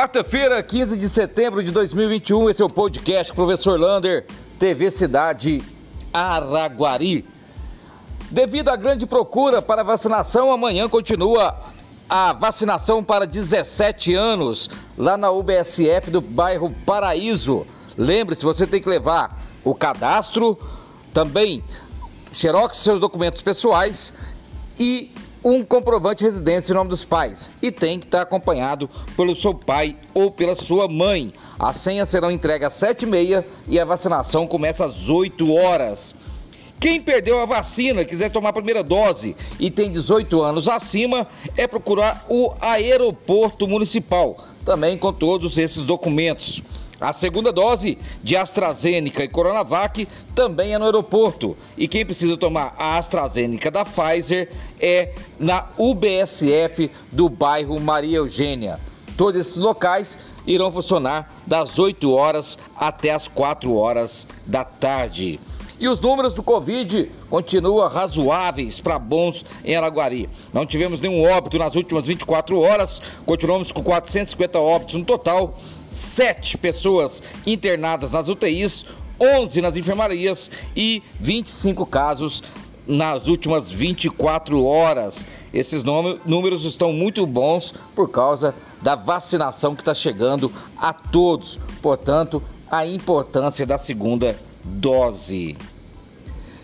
Quarta-feira, 15 de setembro de 2021, esse é o podcast Professor Lander, TV Cidade Araguari. Devido à grande procura para vacinação, amanhã continua a vacinação para 17 anos lá na UBSF do bairro Paraíso. Lembre-se, você tem que levar o cadastro, também xerox seus documentos pessoais e um comprovante de residência em nome dos pais e tem que estar acompanhado pelo seu pai ou pela sua mãe. As senhas serão entregues às 7h30 e a vacinação começa às 8 horas. Quem perdeu a vacina, quiser tomar a primeira dose e tem 18 anos acima, é procurar o aeroporto municipal, também com todos esses documentos. A segunda dose de AstraZeneca e Coronavac também é no aeroporto. E quem precisa tomar a AstraZeneca da Pfizer é na UBSF do bairro Maria Eugênia. Todos esses locais irão funcionar das 8 horas até as 4 horas da tarde. E os números do Covid continuam razoáveis para bons em Araguari. Não tivemos nenhum óbito nas últimas 24 horas, continuamos com 450 óbitos no total, 7 pessoas internadas nas UTIs, 11 nas enfermarias e 25 casos nas últimas 24 horas. Esses números estão muito bons por causa da vacinação que está chegando a todos. Portanto, a importância da segunda dose.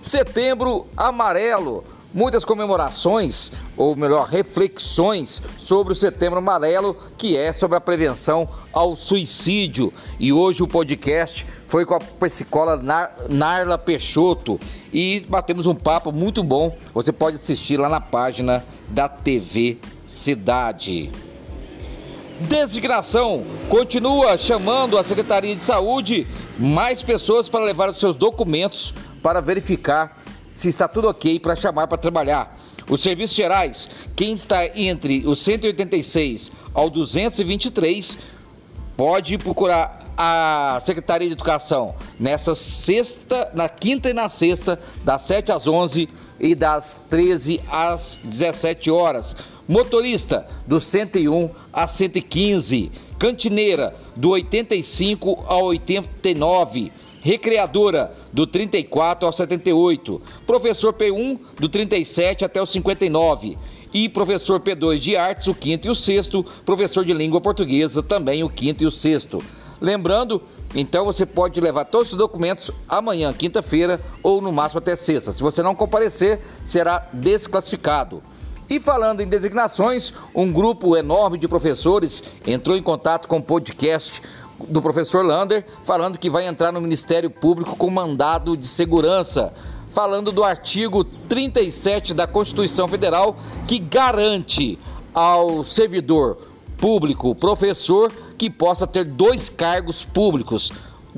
Setembro Amarelo. Muitas comemorações, ou melhor, reflexões sobre o Setembro Amarelo, que é sobre a prevenção ao suicídio. E hoje o podcast foi com a psicóloga Narla Peixoto e batemos um papo muito bom. Você pode assistir lá na página da TV Cidade. Designação continua chamando a Secretaria de Saúde mais pessoas para levar os seus documentos para verificar se está tudo ok para chamar para trabalhar. Os serviços gerais, quem está entre os 186 ao 223, pode procurar a Secretaria de Educação nessa sexta, na quinta e na sexta, das 7 às 11 e das 13 às 17 horas Motorista do 101 a 115, cantineira do 85 ao 89, recreadora do 34 ao 78, professor P1 do 37 até o 59 e professor P2 de artes, o quinto e o sexto, professor de língua portuguesa, também o quinto e o sexto. Lembrando, então você pode levar todos os documentos amanhã, quinta-feira, ou no máximo até sexta. Se você não comparecer, será desclassificado. E falando em designações, um grupo enorme de professores entrou em contato com o podcast do professor Lander, falando que vai entrar no Ministério Público com mandado de segurança, falando do artigo 37 da Constituição Federal que garante ao servidor público, professor, que possa ter dois cargos públicos,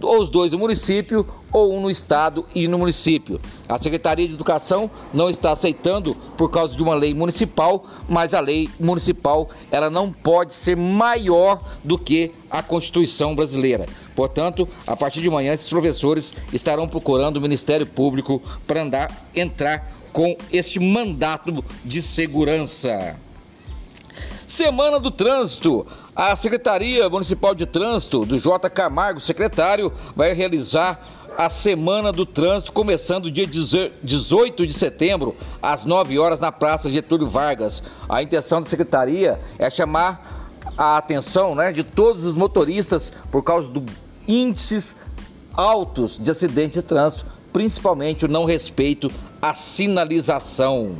ou os dois no município, ou um no estado e no município. A Secretaria de Educação não está aceitando por causa de uma lei municipal, mas a lei municipal ela não pode ser maior do que a Constituição brasileira. Portanto, a partir de manhã, esses professores estarão procurando o Ministério Público para andar, entrar com este mandato de segurança. Semana do Trânsito. A Secretaria Municipal de Trânsito do J. Camargo, secretário, vai realizar a Semana do Trânsito, começando dia 18 de setembro, às 9 horas, na Praça Getúlio Vargas. A intenção da Secretaria é chamar a atenção né, de todos os motoristas por causa dos índices altos de acidente de trânsito, principalmente o não respeito à sinalização.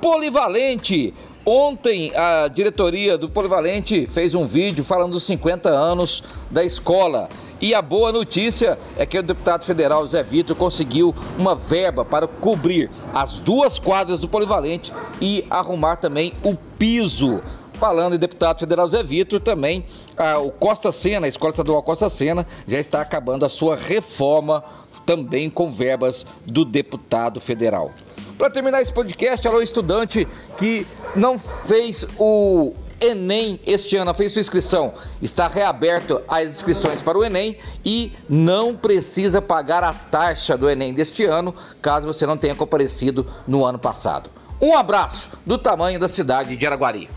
Polivalente Ontem a diretoria do Polivalente fez um vídeo falando dos 50 anos da escola. E a boa notícia é que o deputado federal Zé Vitor conseguiu uma verba para cobrir as duas quadras do Polivalente e arrumar também o piso. Falando em deputado federal Zé Vitor, também o Costa Sena, a Escola Estadual Costa Sena, já está acabando a sua reforma, também com verbas do deputado federal. Para terminar esse podcast, alô estudante que não fez o Enem este ano, fez sua inscrição. Está reaberto as inscrições para o Enem e não precisa pagar a taxa do Enem deste ano, caso você não tenha comparecido no ano passado. Um abraço do tamanho da cidade de Araguari.